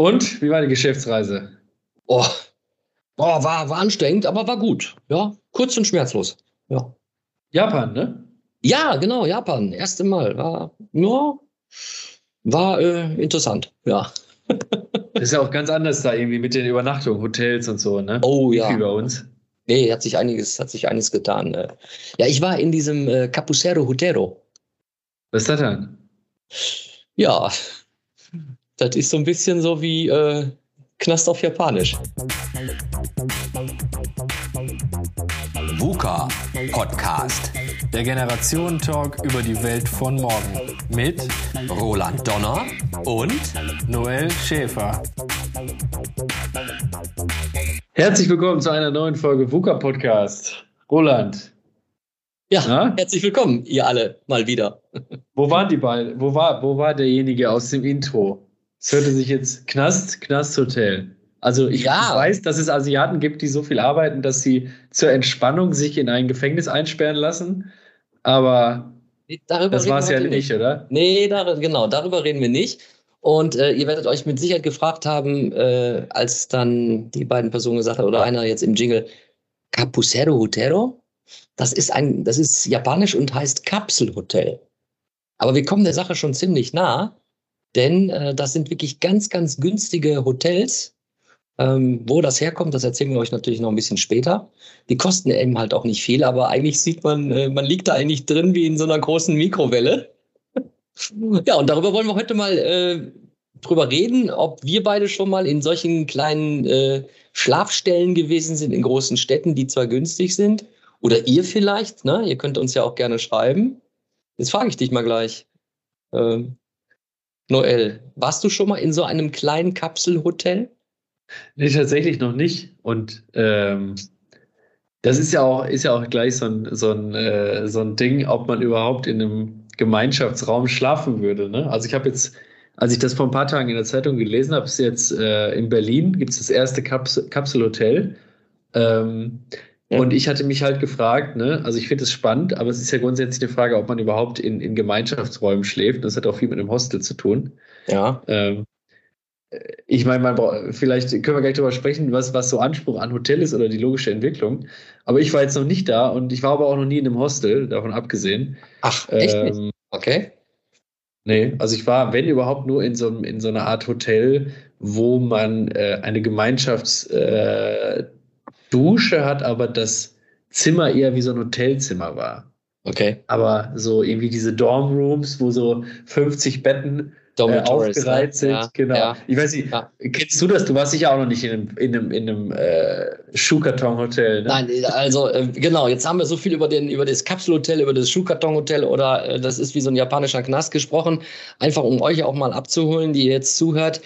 Und wie war die Geschäftsreise? Oh, oh war, war anstrengend, aber war gut. Ja, kurz und schmerzlos. Ja. Japan, ne? Ja, genau, Japan. Erste Mal. War, ja, war äh, interessant, ja. Das ist ja auch ganz anders da irgendwie mit den Übernachtungen, Hotels und so, ne? Oh ja. Wie bei uns. Nee, hat sich einiges, hat sich einiges getan. Ne? Ja, ich war in diesem äh, Capucero Hotero. Was ist das denn? Ja, das ist so ein bisschen so wie äh, Knast auf Japanisch. VUCA Podcast. Der Generationen-Talk über die Welt von morgen. Mit Roland Donner und Noel Schäfer. Herzlich willkommen zu einer neuen Folge VUCA Podcast. Roland. Ja, Na? herzlich willkommen, ihr alle mal wieder. Wo waren die beiden? Wo war, wo war derjenige aus dem Intro? Es hörte sich jetzt Knast, Knasthotel. Also ich ja. weiß, dass es Asiaten gibt, die so viel arbeiten, dass sie zur Entspannung sich in ein Gefängnis einsperren lassen. Aber darüber das war es ja nicht, oder? Nee, dar genau, darüber reden wir nicht. Und äh, ihr werdet euch mit Sicherheit gefragt haben, äh, als dann die beiden Personen gesagt haben, oder einer jetzt im Jingle, Capucero Hotero? Das ist ein, das ist japanisch und heißt Kapselhotel. Aber wir kommen der Sache schon ziemlich nah, denn äh, das sind wirklich ganz, ganz günstige Hotels. Ähm, wo das herkommt, das erzählen wir euch natürlich noch ein bisschen später. Die kosten eben halt auch nicht viel, aber eigentlich sieht man, äh, man liegt da eigentlich drin wie in so einer großen Mikrowelle. ja, und darüber wollen wir heute mal äh, drüber reden, ob wir beide schon mal in solchen kleinen äh, Schlafstellen gewesen sind in großen Städten, die zwar günstig sind, oder ihr vielleicht, ne? Ihr könnt uns ja auch gerne schreiben. Jetzt frage ich dich mal gleich. Ähm, Noel, warst du schon mal in so einem kleinen Kapselhotel? Nee, tatsächlich noch nicht. Und ähm, das ist ja auch, ist ja auch gleich so ein, so, ein, äh, so ein Ding, ob man überhaupt in einem Gemeinschaftsraum schlafen würde. Ne? Also ich habe jetzt, als ich das vor ein paar Tagen in der Zeitung gelesen habe, ist jetzt äh, in Berlin gibt es das erste Kapsel Kapselhotel. Ähm. Und ich hatte mich halt gefragt, ne, also ich finde es spannend, aber es ist ja grundsätzlich eine Frage, ob man überhaupt in, in Gemeinschaftsräumen schläft. Das hat auch viel mit einem Hostel zu tun. Ja. Ähm, ich meine, man vielleicht können wir gleich darüber sprechen, was, was so Anspruch an Hotel ist oder die logische Entwicklung. Aber ich war jetzt noch nicht da und ich war aber auch noch nie in einem Hostel, davon abgesehen. Ach, echt? Ähm, okay. Nee, also ich war, wenn überhaupt, nur in so, in so einer Art Hotel, wo man äh, eine Gemeinschaftsdusche äh, hat, aber das Zimmer eher wie so ein Hotelzimmer war. Okay. Aber so irgendwie diese Dormrooms, wo so 50 Betten äh, aufgereiht sind. Ja, genau. Ja, ich weiß nicht, ja. kennst du das? Du warst sicher auch noch nicht in einem, in einem, in einem äh, Schuhkarton-Hotel. Ne? Nein, also äh, genau, jetzt haben wir so viel über, den, über das Kapselhotel, über das Schuhkarton-Hotel oder äh, das ist wie so ein japanischer Knast gesprochen. Einfach um euch auch mal abzuholen, die jetzt zuhört.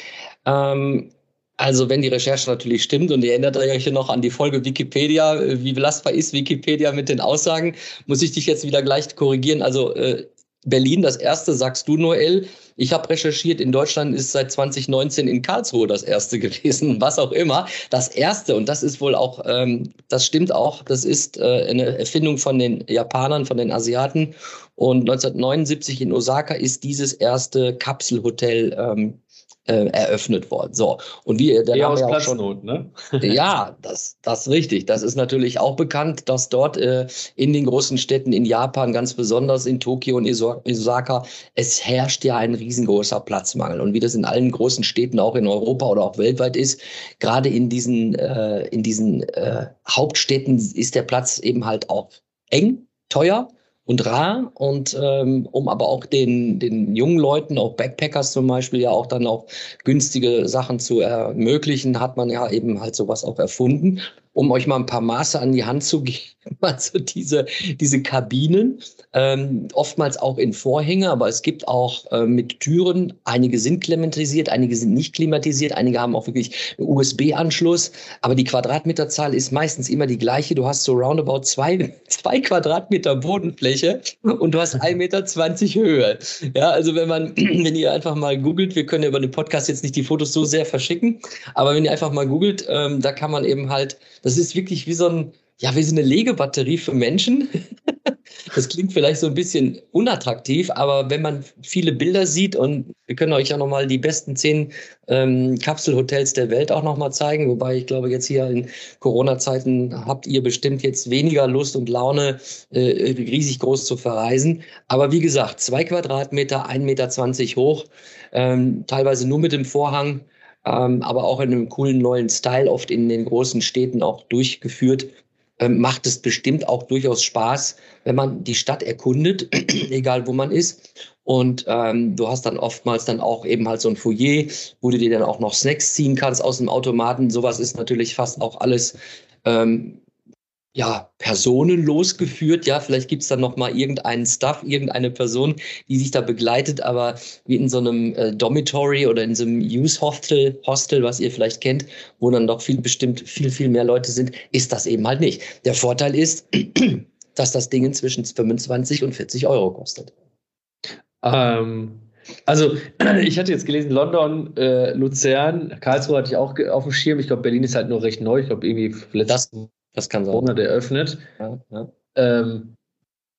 Ähm, also wenn die Recherche natürlich stimmt und ihr erinnert euch noch an die Folge Wikipedia, äh, wie belastbar ist Wikipedia mit den Aussagen, muss ich dich jetzt wieder gleich korrigieren. Also äh, Berlin, das erste, sagst du, Noel. Ich habe recherchiert, in Deutschland ist seit 2019 in Karlsruhe das erste gewesen, was auch immer. Das erste, und das ist wohl auch, ähm, das stimmt auch, das ist äh, eine Erfindung von den Japanern, von den Asiaten. Und 1979 in Osaka ist dieses erste Kapselhotel ähm, äh, eröffnet worden. So und wie der Name ja auch schon, ne? ja, das das richtig. Das ist natürlich auch bekannt, dass dort äh, in den großen Städten in Japan, ganz besonders in Tokio und Osaka, es herrscht ja ein riesengroßer Platzmangel und wie das in allen großen Städten auch in Europa oder auch weltweit ist, gerade in diesen äh, in diesen äh, Hauptstädten ist der Platz eben halt auch eng, teuer und rar und ähm, um aber auch den, den jungen Leuten, auch Backpackers zum Beispiel, ja auch dann auch günstige Sachen zu ermöglichen, hat man ja eben halt sowas auch erfunden um euch mal ein paar Maße an die Hand zu geben, also diese, diese Kabinen, ähm, oftmals auch in Vorhänge, aber es gibt auch äh, mit Türen, einige sind klimatisiert, einige sind nicht klimatisiert, einige haben auch wirklich einen USB-Anschluss, aber die Quadratmeterzahl ist meistens immer die gleiche. Du hast so roundabout zwei, zwei Quadratmeter Bodenfläche und du hast 1,20 Meter Höhe. Ja, also wenn man, wenn ihr einfach mal googelt, wir können ja über den Podcast jetzt nicht die Fotos so sehr verschicken, aber wenn ihr einfach mal googelt, ähm, da kann man eben halt das ist wirklich wie so ein, ja, wie so eine Legebatterie für Menschen. das klingt vielleicht so ein bisschen unattraktiv, aber wenn man viele Bilder sieht und wir können euch ja nochmal die besten zehn ähm, Kapselhotels der Welt auch nochmal zeigen, wobei ich glaube, jetzt hier in Corona-Zeiten habt ihr bestimmt jetzt weniger Lust und Laune, äh, riesig groß zu verreisen. Aber wie gesagt, zwei Quadratmeter, 1,20 Meter hoch, ähm, teilweise nur mit dem Vorhang, ähm, aber auch in einem coolen neuen Style, oft in den großen Städten auch durchgeführt. Ähm, macht es bestimmt auch durchaus Spaß, wenn man die Stadt erkundet, egal wo man ist. Und ähm, du hast dann oftmals dann auch eben halt so ein Foyer, wo du dir dann auch noch Snacks ziehen kannst aus dem Automaten. Sowas ist natürlich fast auch alles ähm, ja, personenlos geführt. Ja, vielleicht gibt's dann noch mal irgendeinen Staff, irgendeine Person, die sich da begleitet, aber wie in so einem äh, Dormitory oder in so einem Use Hostel, Hostel, was ihr vielleicht kennt, wo dann doch viel bestimmt viel, viel mehr Leute sind, ist das eben halt nicht. Der Vorteil ist, dass das Ding zwischen 25 und 40 Euro kostet. Ähm, also, ich hatte jetzt gelesen, London, äh, Luzern, Karlsruhe hatte ich auch auf dem Schirm. Ich glaube, Berlin ist halt nur recht neu. Ich glaube, irgendwie letztes das kann sein. Monat eröffnet. Ja, ja. Ähm,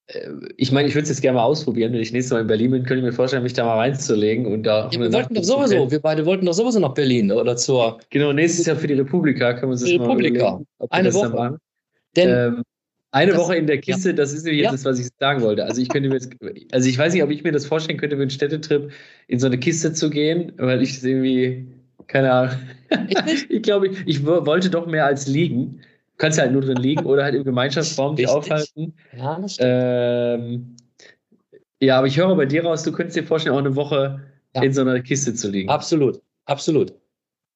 äh, ich meine, ich würde es jetzt gerne mal ausprobieren. Wenn ich nächstes Mal in Berlin bin, könnte ich mir vorstellen, mich da mal reinzulegen. Und da ja, wir wollten doch sowieso, wir beide wollten doch sowieso nach Berlin oder zur. Genau, nächstes Jahr für die Republika können wir uns das Republika. mal Eine Woche. Denn ähm, eine das, Woche in der Kiste, ja. das ist jetzt ja. das, was ich sagen wollte. Also ich könnte mir jetzt, also ich weiß nicht, ob ich mir das vorstellen könnte, für einen Städtetrip in so eine Kiste zu gehen, weil ich das irgendwie, keine Ahnung. ich glaube, ich, ich wollte doch mehr als liegen kannst ja halt nur drin liegen oder halt im Gemeinschaftsraum dich aufhalten. Ja, das stimmt. Ähm, ja, aber ich höre bei dir raus, du könntest dir vorstellen, auch eine Woche ja. in so einer Kiste zu liegen. Absolut, absolut.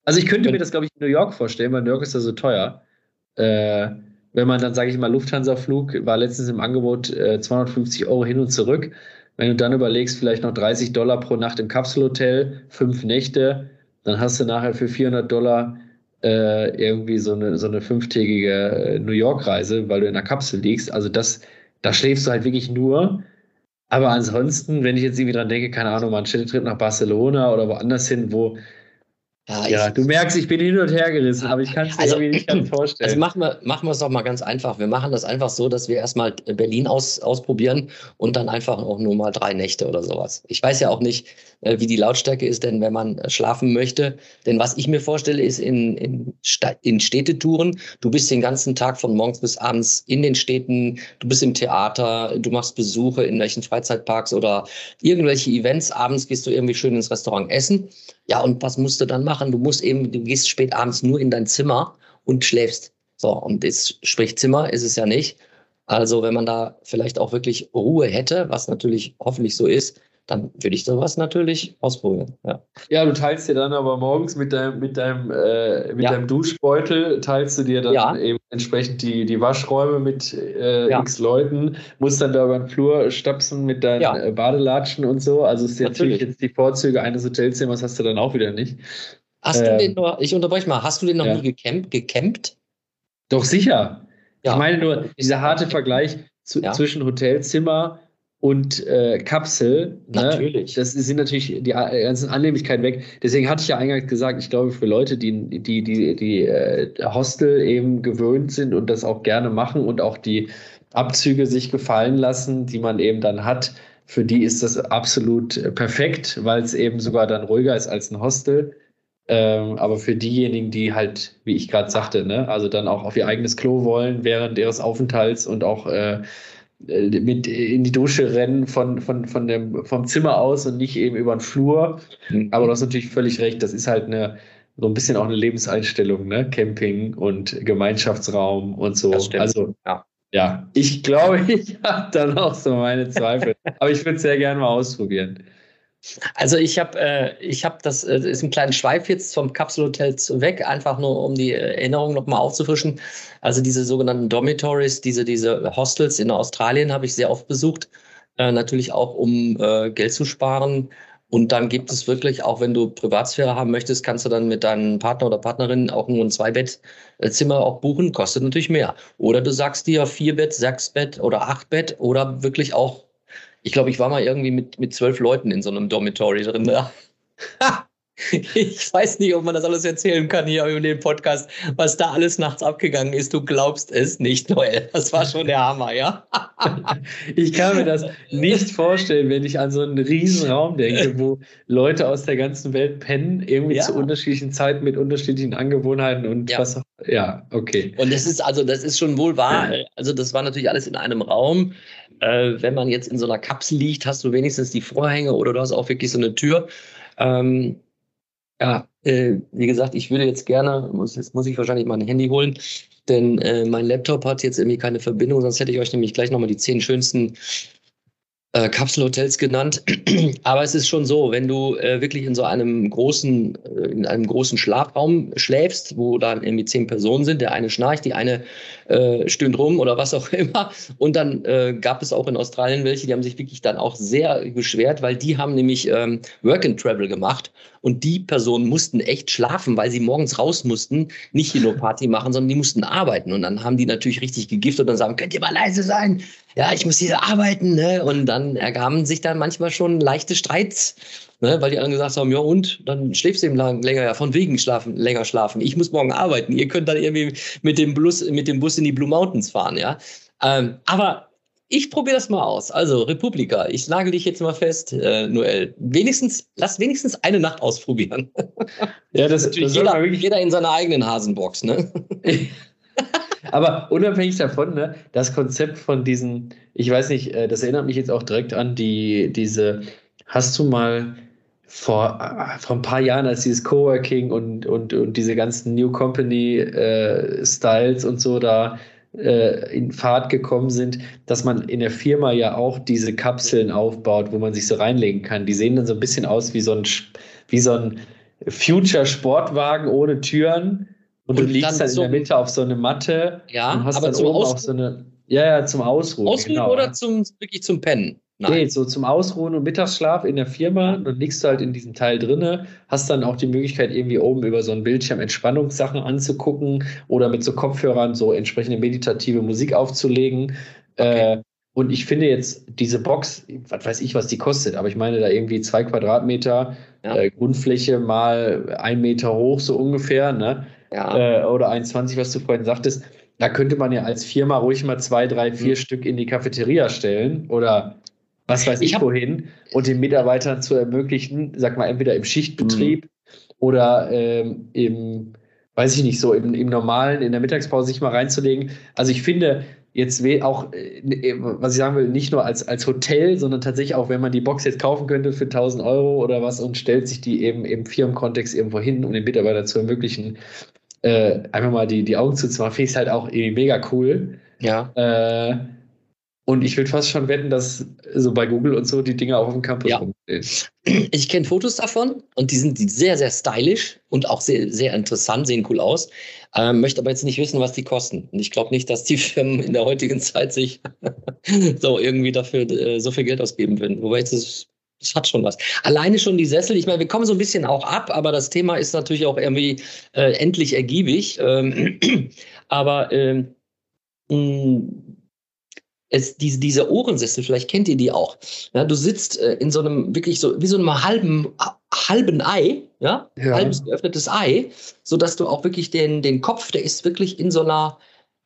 Also ich könnte mir das, glaube ich, in New York vorstellen, weil New York ist ja so teuer. Äh, wenn man dann, sage ich mal, Lufthansa-Flug war letztens im Angebot äh, 250 Euro hin und zurück. Wenn du dann überlegst, vielleicht noch 30 Dollar pro Nacht im Kapselhotel, fünf Nächte, dann hast du nachher für 400 Dollar äh, irgendwie so eine, so eine fünftägige äh, New York-Reise, weil du in der Kapsel liegst. Also das, da schläfst du halt wirklich nur. Aber ansonsten, wenn ich jetzt irgendwie dran denke, keine Ahnung, mal einen Städtetrip nach Barcelona oder woanders hin, wo ja, ja du merkst, ich bin hin und her gerissen, aber ich kann es mir also, irgendwie nicht ganz vorstellen. Also machen wir, machen wir es doch mal ganz einfach. Wir machen das einfach so, dass wir erstmal Berlin aus, ausprobieren und dann einfach auch nur mal drei Nächte oder sowas. Ich weiß ja auch nicht, wie die Lautstärke ist, denn wenn man äh, schlafen möchte. Denn was ich mir vorstelle, ist in, in, in Städtetouren, du bist den ganzen Tag von morgens bis abends in den Städten, du bist im Theater, du machst Besuche in welchen Freizeitparks oder irgendwelche Events. Abends gehst du irgendwie schön ins Restaurant essen. Ja, und was musst du dann machen? Du musst eben, du gehst spät abends nur in dein Zimmer und schläfst. So, und das Sprichzimmer ist es ja nicht. Also, wenn man da vielleicht auch wirklich Ruhe hätte, was natürlich hoffentlich so ist, dann würde ich sowas natürlich ausprobieren. Ja. ja, du teilst dir dann aber morgens mit deinem, mit deinem, äh, mit ja. deinem Duschbeutel, teilst du dir dann ja. eben entsprechend die, die Waschräume mit äh, x Leuten, musst dann da über den Flur stapsen mit deinen äh, Badelatschen und so. Also ist natürlich. natürlich jetzt die Vorzüge eines Hotelzimmers hast du dann auch wieder nicht. Hast ähm, du den nur, ich unterbreche mal, hast du den noch nie gecampt, gecampt? Doch sicher. Ich meine nur, dieser harte Vergleich zu, zwischen Hotelzimmer und äh, Kapsel. Ne? Natürlich. Das sind natürlich die äh, ganzen Annehmlichkeiten weg. Deswegen hatte ich ja eingangs gesagt, ich glaube, für Leute, die die, die, die äh, Hostel eben gewöhnt sind und das auch gerne machen und auch die Abzüge sich gefallen lassen, die man eben dann hat, für die ist das absolut äh, perfekt, weil es eben sogar dann ruhiger ist als ein Hostel. Ähm, aber für diejenigen, die halt, wie ich gerade sagte, ne, also dann auch auf ihr eigenes Klo wollen während ihres Aufenthalts und auch äh, äh, mit in die Dusche rennen von, von, von dem, vom Zimmer aus und nicht eben über den Flur. Mhm. Aber du hast natürlich völlig recht, das ist halt eine, so ein bisschen auch eine Lebenseinstellung, ne? Camping und Gemeinschaftsraum und so. Also, ja. ja, ich glaube, ich habe dann auch so meine Zweifel. Aber ich würde es sehr gerne mal ausprobieren. Also ich habe äh, habe das äh, ist ein kleiner Schweif jetzt vom Kapselhotel weg, einfach nur um die Erinnerung nochmal aufzufrischen. Also diese sogenannten Dormitories, diese diese Hostels in Australien habe ich sehr oft besucht, äh, natürlich auch um äh, Geld zu sparen. Und dann gibt es wirklich, auch wenn du Privatsphäre haben möchtest, kannst du dann mit deinem Partner oder Partnerin auch nur ein Zweibettzimmer auch buchen, kostet natürlich mehr. Oder du sagst dir vier Bett, sechs Bett oder acht Bett oder wirklich auch ich glaube, ich war mal irgendwie mit, mit zwölf Leuten in so einem Dormitory drin. Ja. Ich weiß nicht, ob man das alles erzählen kann hier in dem Podcast, was da alles nachts abgegangen ist. Du glaubst es nicht, Noel. Das war schon der Hammer, ja? Ich kann mir das nicht vorstellen, wenn ich an so einen riesen Raum denke, wo Leute aus der ganzen Welt pennen, irgendwie ja. zu unterschiedlichen Zeiten mit unterschiedlichen Angewohnheiten und ja. was auch. Ja, okay. Und das ist also, das ist schon wohl wahr. Also, das war natürlich alles in einem Raum. Äh, wenn man jetzt in so einer Kapsel liegt, hast du wenigstens die Vorhänge oder du hast auch wirklich so eine Tür. Ähm, ja, äh, wie gesagt, ich würde jetzt gerne, muss, jetzt muss ich wahrscheinlich mal ein Handy holen, denn äh, mein Laptop hat jetzt irgendwie keine Verbindung, sonst hätte ich euch nämlich gleich nochmal die zehn schönsten äh, Kapselhotels genannt. Aber es ist schon so, wenn du äh, wirklich in so einem großen, äh, in einem großen Schlafraum schläfst, wo dann irgendwie zehn Personen sind, der eine schnarcht, die eine äh, stöhnt rum oder was auch immer. Und dann äh, gab es auch in Australien welche, die haben sich wirklich dann auch sehr beschwert, weil die haben nämlich ähm, Work and Travel gemacht und die Personen mussten echt schlafen, weil sie morgens raus mussten, nicht hier nur Party machen, sondern die mussten arbeiten. Und dann haben die natürlich richtig gegiftet und dann sagen, könnt ihr mal leise sein? Ja, ich muss hier arbeiten. Ne? Und dann ergaben sich dann manchmal schon leichte Streits, ne? weil die anderen gesagt haben, ja und, dann schläfst du eben lang, länger, ja, von wegen schlafen, länger schlafen. Ich muss morgen arbeiten. Ihr könnt dann irgendwie mit dem Bus, mit dem Bus in die Blue Mountains fahren, ja. Ähm, aber ich probiere das mal aus. Also, Republika, ich nagel dich jetzt mal fest, äh, Noel. Wenigstens, lass wenigstens eine Nacht ausprobieren. Ja, das, ist das jeder, jeder in seiner eigenen Hasenbox, ne? Aber unabhängig davon, ne, das Konzept von diesen, ich weiß nicht, äh, das erinnert mich jetzt auch direkt an die, diese, hast du mal vor, äh, vor ein paar Jahren, als dieses Coworking und, und, und diese ganzen New Company äh, Styles und so da äh, in Fahrt gekommen sind, dass man in der Firma ja auch diese Kapseln aufbaut, wo man sich so reinlegen kann. Die sehen dann so ein bisschen aus wie so ein, wie so ein Future-Sportwagen ohne Türen. Und, und du liegst dann so in der Mitte auf so eine Matte ja, und hast aber dann oben auch so eine. Ja, ja, zum Ausruhen. Ausruhen genau. oder zum, wirklich zum Pennen? Nein. Nee, so zum Ausruhen und Mittagsschlaf in der Firma. Dann liegst du halt in diesem Teil drinne, hast dann auch die Möglichkeit, irgendwie oben über so einen Bildschirm Entspannungssachen anzugucken oder mit so Kopfhörern so entsprechende meditative Musik aufzulegen. Okay. Äh, und ich finde jetzt diese Box, was weiß ich, was die kostet, aber ich meine da irgendwie zwei Quadratmeter ja. äh, Grundfläche mal ein Meter hoch, so ungefähr, ne? Ja. Äh, oder 1,20, was du vorhin sagtest. Da könnte man ja als Firma ruhig mal zwei, drei, vier mhm. Stück in die Cafeteria stellen oder was weiß ich, ich wohin und den Mitarbeitern zu ermöglichen, sag mal, entweder im Schichtbetrieb mhm. oder ähm, im, weiß ich nicht, so im, im normalen, in der Mittagspause sich mal reinzulegen. Also ich finde, jetzt auch, äh, was ich sagen will, nicht nur als, als Hotel, sondern tatsächlich auch, wenn man die Box jetzt kaufen könnte für 1000 Euro oder was und stellt sich die eben im Firmenkontext irgendwo hin, um den Mitarbeitern zu ermöglichen, äh, einfach mal die, die Augen zuzumachen, finde ich es halt auch irgendwie mega cool. Ja. Äh, und ich würde fast schon wetten, dass so bei Google und so die Dinger auch auf dem Campus ja. rumstehen. Ich kenne Fotos davon und die sind sehr, sehr stylisch und auch sehr, sehr interessant, sehen cool aus. Ähm, möchte aber jetzt nicht wissen, was die kosten. Und ich glaube nicht, dass die Firmen in der heutigen Zeit sich so irgendwie dafür äh, so viel Geld ausgeben würden. Wobei jetzt ist das hat schon was. Alleine schon die Sessel, ich meine, wir kommen so ein bisschen auch ab, aber das Thema ist natürlich auch irgendwie äh, endlich ergiebig. Ähm, aber ähm, es, diese, diese Ohrensessel, vielleicht kennt ihr die auch. Ja, du sitzt äh, in so einem wirklich so wie so einem halben halben Ei, ja, ja. halbes geöffnetes Ei, so dass du auch wirklich den den Kopf, der ist wirklich in so einer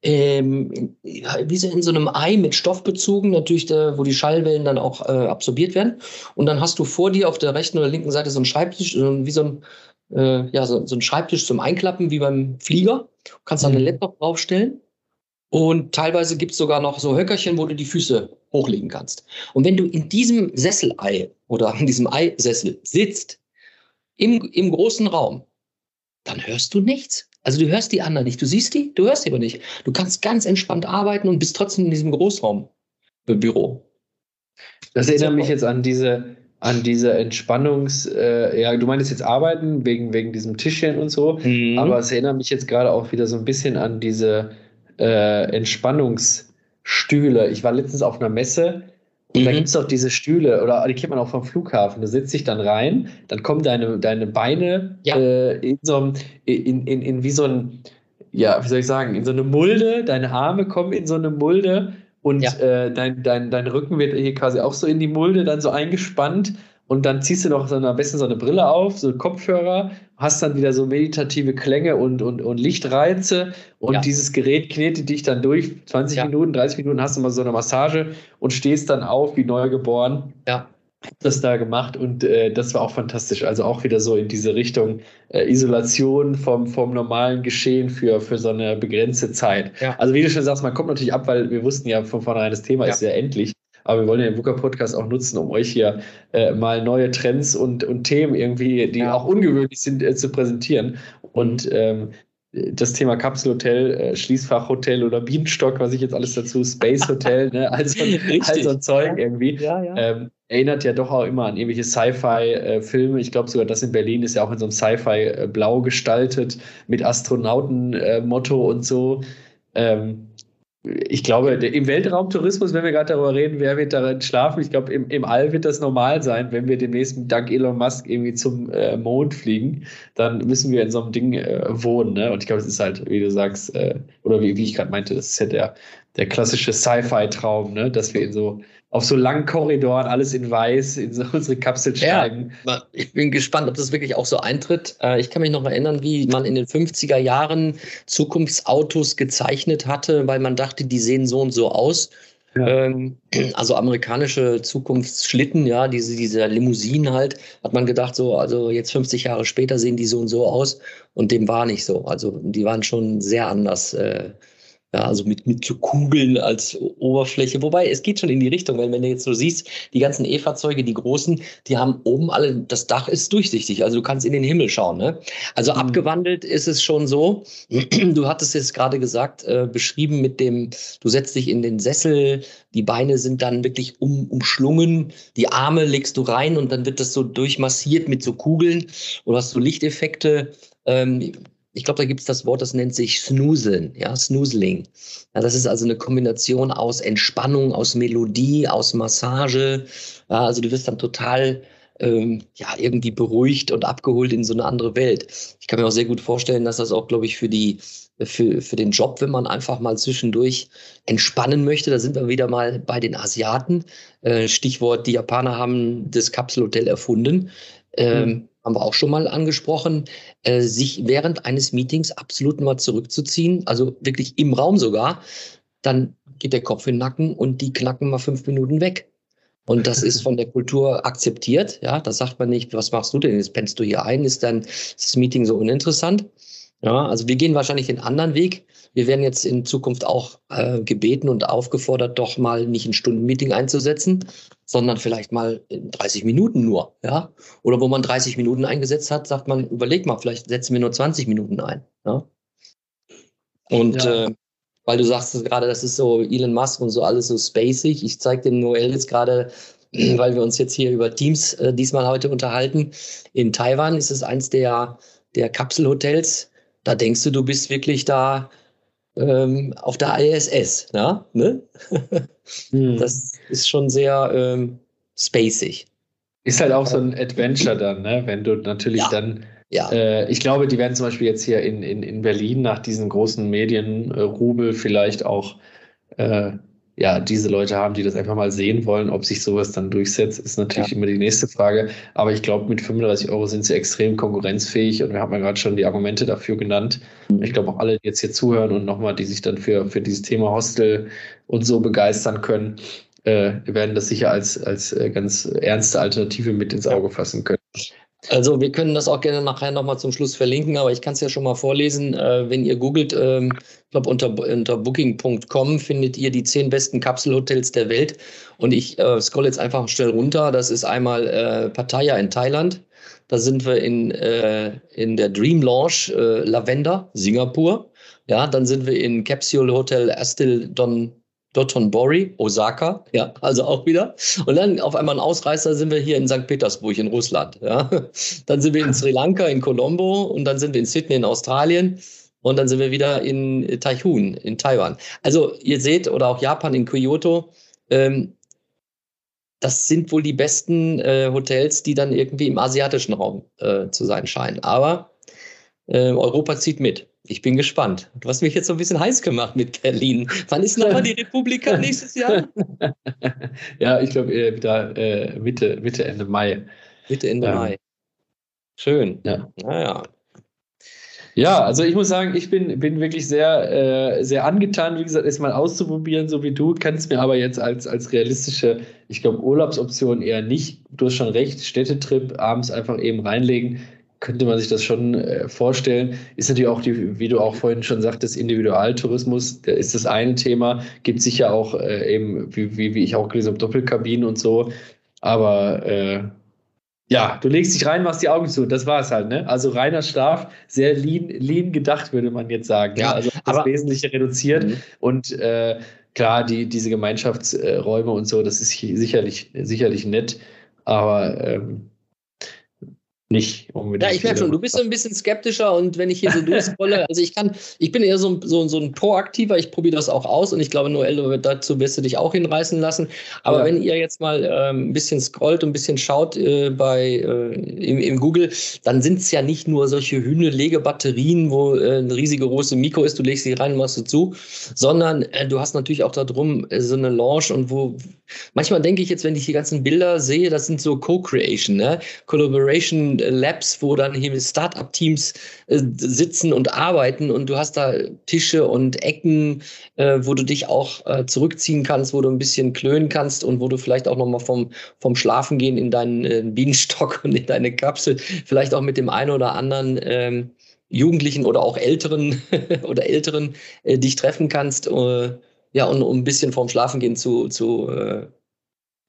ähm, wie so in so einem Ei mit Stoff bezogen, natürlich, da, wo die Schallwellen dann auch äh, absorbiert werden. Und dann hast du vor dir auf der rechten oder linken Seite so einen Schreibtisch, wie so ein, äh, ja, so, so ein Schreibtisch zum Einklappen, wie beim Flieger. Du kannst da einen mhm. Laptop draufstellen und teilweise gibt es sogar noch so Höckerchen, wo du die Füße hochlegen kannst. Und wenn du in diesem Sesselei oder in diesem Eisessel sitzt, im, im großen Raum, dann hörst du nichts. Also du hörst die anderen nicht. Du siehst die, du hörst sie aber nicht. Du kannst ganz entspannt arbeiten und bist trotzdem in diesem Großraumbüro. Das erinnert mich jetzt an diese, an diese Entspannungs, äh, ja, du meinst jetzt arbeiten wegen, wegen diesem Tischchen und so, mhm. aber es erinnert mich jetzt gerade auch wieder so ein bisschen an diese äh, Entspannungsstühle. Ich war letztens auf einer Messe und mhm. da gibt es auch diese Stühle, oder die kennt man auch vom Flughafen. Du sitzt dich dann rein, dann kommen deine, deine Beine ja. äh, in so einem, in, in, in wie so ein, ja, wie soll ich sagen, in so eine Mulde, deine Arme kommen in so eine Mulde und ja. äh, dein, dein, dein Rücken wird hier quasi auch so in die Mulde dann so eingespannt und dann ziehst du noch so am besten so eine Brille auf, so Kopfhörer, hast dann wieder so meditative Klänge und, und, und Lichtreize und ja. dieses Gerät knetet dich dann durch. 20 ja. Minuten, 30 Minuten hast du mal so eine Massage und stehst dann auf wie neugeboren. Ja. Das da gemacht und äh, das war auch fantastisch. Also auch wieder so in diese Richtung äh, Isolation vom, vom normalen Geschehen für, für so eine begrenzte Zeit. Ja. Also wie du schon sagst, man kommt natürlich ab, weil wir wussten ja von vornherein, das Thema ist ja endlich. Aber wir wollen ja den VUCA Podcast auch nutzen, um euch hier äh, mal neue Trends und, und Themen irgendwie, die ja. auch ungewöhnlich sind, äh, zu präsentieren. Und ähm, das Thema Kapselhotel, äh, Schließfachhotel oder Bienenstock, was ich jetzt alles dazu, Space Hotel, ne? also, also ein Zeug irgendwie. Ja, ja. Ähm, erinnert ja doch auch immer an irgendwelche Sci-Fi-Filme. Ich glaube sogar, das in Berlin ist ja auch in so einem Sci-Fi-Blau äh, gestaltet mit Astronauten-Motto und so. Ähm, ich glaube, im Weltraumtourismus, wenn wir gerade darüber reden, wer wird darin schlafen? Ich glaube, im, im All wird das normal sein, wenn wir demnächst dank Elon Musk irgendwie zum äh, Mond fliegen, dann müssen wir in so einem Ding äh, wohnen. Ne? Und ich glaube, es ist halt, wie du sagst, äh, oder wie, wie ich gerade meinte, das ist ja der, der klassische Sci-Fi-Traum, ne? dass wir in so auf so langen Korridoren alles in weiß in so unsere Kapsel steigen. Ja, ich bin gespannt, ob das wirklich auch so eintritt. Äh, ich kann mich noch erinnern, wie man in den 50er Jahren Zukunftsautos gezeichnet hatte, weil man dachte, die sehen so und so aus. Ja. Ähm, also amerikanische Zukunftsschlitten, ja, diese, diese Limousinen halt, hat man gedacht, so, also jetzt 50 Jahre später sehen die so und so aus. Und dem war nicht so. Also die waren schon sehr anders. Äh, ja, also mit, mit so Kugeln als Oberfläche. Wobei, es geht schon in die Richtung, weil wenn du jetzt so siehst, die ganzen E-Fahrzeuge, die großen, die haben oben alle, das Dach ist durchsichtig, also du kannst in den Himmel schauen. Ne? Also mhm. abgewandelt ist es schon so. Du hattest jetzt gerade gesagt, äh, beschrieben mit dem, du setzt dich in den Sessel, die Beine sind dann wirklich um, umschlungen, die Arme legst du rein und dann wird das so durchmassiert mit so Kugeln oder hast du so Lichteffekte. Ähm, ich glaube, da gibt es das Wort, das nennt sich Snoozen, ja, Snoozling. Ja, das ist also eine Kombination aus Entspannung, aus Melodie, aus Massage. Ja, also du wirst dann total ähm, ja, irgendwie beruhigt und abgeholt in so eine andere Welt. Ich kann mir auch sehr gut vorstellen, dass das auch, glaube ich, für die für, für den Job, wenn man einfach mal zwischendurch entspannen möchte, da sind wir wieder mal bei den Asiaten. Äh, Stichwort, die Japaner haben das Kapselhotel erfunden. Ähm, mhm haben wir auch schon mal angesprochen, äh, sich während eines Meetings absolut mal zurückzuziehen, also wirklich im Raum sogar, dann geht der Kopf in den Nacken und die knacken mal fünf Minuten weg. Und das ist von der Kultur akzeptiert. Ja, da sagt man nicht, was machst du denn? Jetzt pennst du hier ein, ist dann das Meeting so uninteressant. Ja, also wir gehen wahrscheinlich den anderen Weg. Wir werden jetzt in Zukunft auch äh, gebeten und aufgefordert, doch mal nicht ein Stundenmeeting einzusetzen, sondern vielleicht mal in 30 Minuten nur. Ja? Oder wo man 30 Minuten eingesetzt hat, sagt man, überleg mal, vielleicht setzen wir nur 20 Minuten ein. Ja? Und ja. Äh, weil du sagst gerade, das ist so Elon Musk und so alles so spacig. Ich zeige dem Noel jetzt gerade, weil wir uns jetzt hier über Teams äh, diesmal heute unterhalten. In Taiwan ist es eins der, der Kapselhotels, da denkst du, du bist wirklich da ähm, auf der ISS. Na? Ne? hm. Das ist schon sehr ähm, spacig. Ist halt auch so ein Adventure dann, ne? wenn du natürlich ja. dann. Ja. Äh, ich glaube, die werden zum Beispiel jetzt hier in, in, in Berlin nach diesen großen Medienrubel äh, vielleicht auch äh, ja, diese Leute haben, die das einfach mal sehen wollen. Ob sich sowas dann durchsetzt, ist natürlich ja. immer die nächste Frage. Aber ich glaube, mit 35 Euro sind sie extrem konkurrenzfähig und wir haben ja gerade schon die Argumente dafür genannt. Mhm. Ich glaube auch alle, die jetzt hier zuhören und nochmal, die sich dann für, für dieses Thema Hostel und so begeistern können, äh, werden das sicher als, als äh, ganz ernste Alternative mit ins Auge fassen können. Also wir können das auch gerne nachher nochmal zum Schluss verlinken, aber ich kann es ja schon mal vorlesen. Äh, wenn ihr googelt, ähm, ich glaube unter, unter booking.com findet ihr die zehn besten Kapselhotels der Welt. Und ich äh, scroll jetzt einfach schnell runter. Das ist einmal äh, Pattaya in Thailand. Da sind wir in, äh, in der Dream Lounge äh, Lavender, Singapur. Ja, dann sind wir in Capsule Hotel Astil Don Dotonbori, Osaka, ja, also auch wieder. Und dann auf einmal ein Ausreißer sind wir hier in St. Petersburg in Russland, ja. Dann sind wir in Sri Lanka, in Colombo und dann sind wir in Sydney in Australien und dann sind wir wieder in Taichung, in Taiwan. Also ihr seht, oder auch Japan in Kyoto, ähm, das sind wohl die besten äh, Hotels, die dann irgendwie im asiatischen Raum äh, zu sein scheinen. Aber äh, Europa zieht mit. Ich bin gespannt. Du hast mich jetzt so ein bisschen heiß gemacht mit Berlin. Wann ist nochmal die Republika nächstes Jahr? ja, ich glaube äh, wieder äh, Mitte, Mitte, Ende Mai. Mitte, Ende ähm, Mai. Schön. Ja. Naja. Ja, also ich muss sagen, ich bin, bin wirklich sehr, äh, sehr angetan, wie gesagt, es mal auszuprobieren, so wie du. Kannst mir aber jetzt als, als realistische, ich glaube, Urlaubsoption eher nicht. Du hast schon recht, Städtetrip abends einfach eben reinlegen könnte man sich das schon äh, vorstellen. Ist natürlich auch, die, wie du auch vorhin schon sagtest, Individualtourismus, da ist das eine Thema. Gibt sicher auch äh, eben, wie, wie, wie ich auch gelesen habe, Doppelkabinen und so. Aber äh, ja, du legst dich rein, machst die Augen zu. Das war es halt, ne? Also reiner Schlaf, sehr lean, lean gedacht, würde man jetzt sagen. Ja, ne? Also das aber, Wesentliche reduziert. Mhm. Und äh, klar, die, diese Gemeinschaftsräume und so, das ist sicherlich, sicherlich nett. Aber ähm, nicht unbedingt. Ja, ich merke schon, du bist so ein bisschen skeptischer und wenn ich hier so durchscrolle, also ich kann, ich bin eher so, so, so ein Proaktiver, ich probiere das auch aus und ich glaube, Noel, dazu wirst du dich auch hinreißen lassen. Aber ja. wenn ihr jetzt mal äh, ein bisschen scrollt und ein bisschen schaut äh, bei äh, im, im, Google, dann sind es ja nicht nur solche Hühne-Legebatterien, wo äh, eine riesige große Mikro ist, du legst sie rein, machst du zu, sondern äh, du hast natürlich auch darum äh, so eine Launch und wo manchmal denke ich jetzt, wenn ich die ganzen Bilder sehe, das sind so Co-Creation, ne? Collaboration Labs, wo dann hier Startup-Teams äh, sitzen und arbeiten und du hast da Tische und Ecken, äh, wo du dich auch äh, zurückziehen kannst, wo du ein bisschen klönen kannst und wo du vielleicht auch nochmal vom, vom Schlafen gehen in deinen äh, Bienenstock und in deine Kapsel, vielleicht auch mit dem einen oder anderen ähm, Jugendlichen oder auch Älteren oder Älteren äh, dich treffen kannst. Äh, ja, und um ein bisschen vorm Schlafengehen zu, zu äh,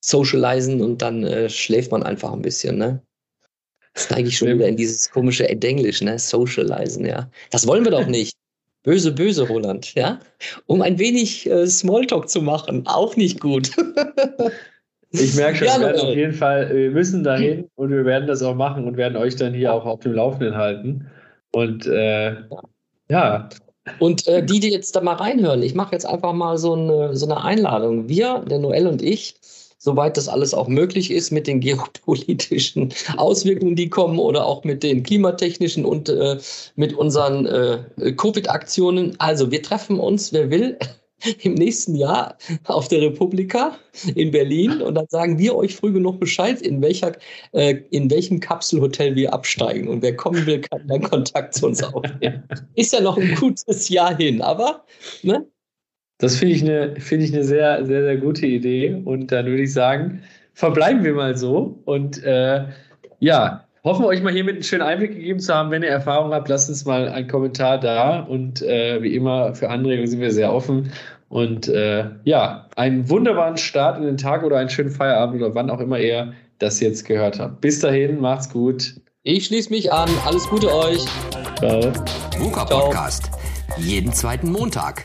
socialisen und dann äh, schläft man einfach ein bisschen, ne? Steige ich schon wieder in dieses komische Englisch, ne? Socializen, ja. Das wollen wir doch nicht. Böse, böse, Roland, ja. Um ein wenig äh, Smalltalk zu machen, auch nicht gut. ich merke schon, ja, wir werden auf jeden Fall, wir müssen dahin und wir werden das auch machen und werden euch dann hier auch auf dem Laufenden halten. Und äh, ja. Und äh, die, die jetzt da mal reinhören, ich mache jetzt einfach mal so eine, so eine Einladung. Wir, der Noel und ich, soweit das alles auch möglich ist mit den geopolitischen Auswirkungen, die kommen oder auch mit den klimatechnischen und äh, mit unseren äh, Covid-Aktionen. Also wir treffen uns, wer will, im nächsten Jahr auf der Republika in Berlin und dann sagen wir euch früh genug Bescheid, in, welcher, äh, in welchem Kapselhotel wir absteigen. Und wer kommen will, kann dann Kontakt zu uns aufnehmen. Ist ja noch ein gutes Jahr hin, aber ne, das finde ich eine find ich eine sehr, sehr, sehr gute Idee. Und dann würde ich sagen, verbleiben wir mal so. Und äh, ja, hoffen euch mal hiermit einen schönen Einblick gegeben zu haben. Wenn ihr Erfahrung habt, lasst uns mal einen Kommentar da. Und äh, wie immer, für Anregungen sind wir sehr offen. Und äh, ja, einen wunderbaren Start in den Tag oder einen schönen Feierabend oder wann auch immer ihr das jetzt gehört habt. Bis dahin, macht's gut. Ich schließe mich an. Alles Gute euch. Ciao. VUCA Podcast. Jeden zweiten Montag